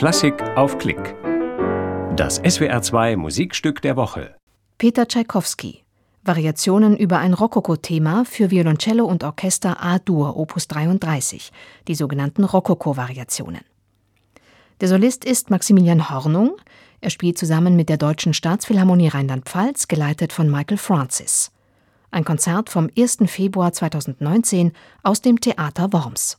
Klassik auf Klick. Das SWR2 Musikstück der Woche. Peter Tschaikowski. Variationen über ein Rokoko-Thema für Violoncello und Orchester A-Dur Opus 33, die sogenannten Rokoko-Variationen. Der Solist ist Maximilian Hornung. Er spielt zusammen mit der Deutschen Staatsphilharmonie Rheinland-Pfalz, geleitet von Michael Francis. Ein Konzert vom 1. Februar 2019 aus dem Theater Worms.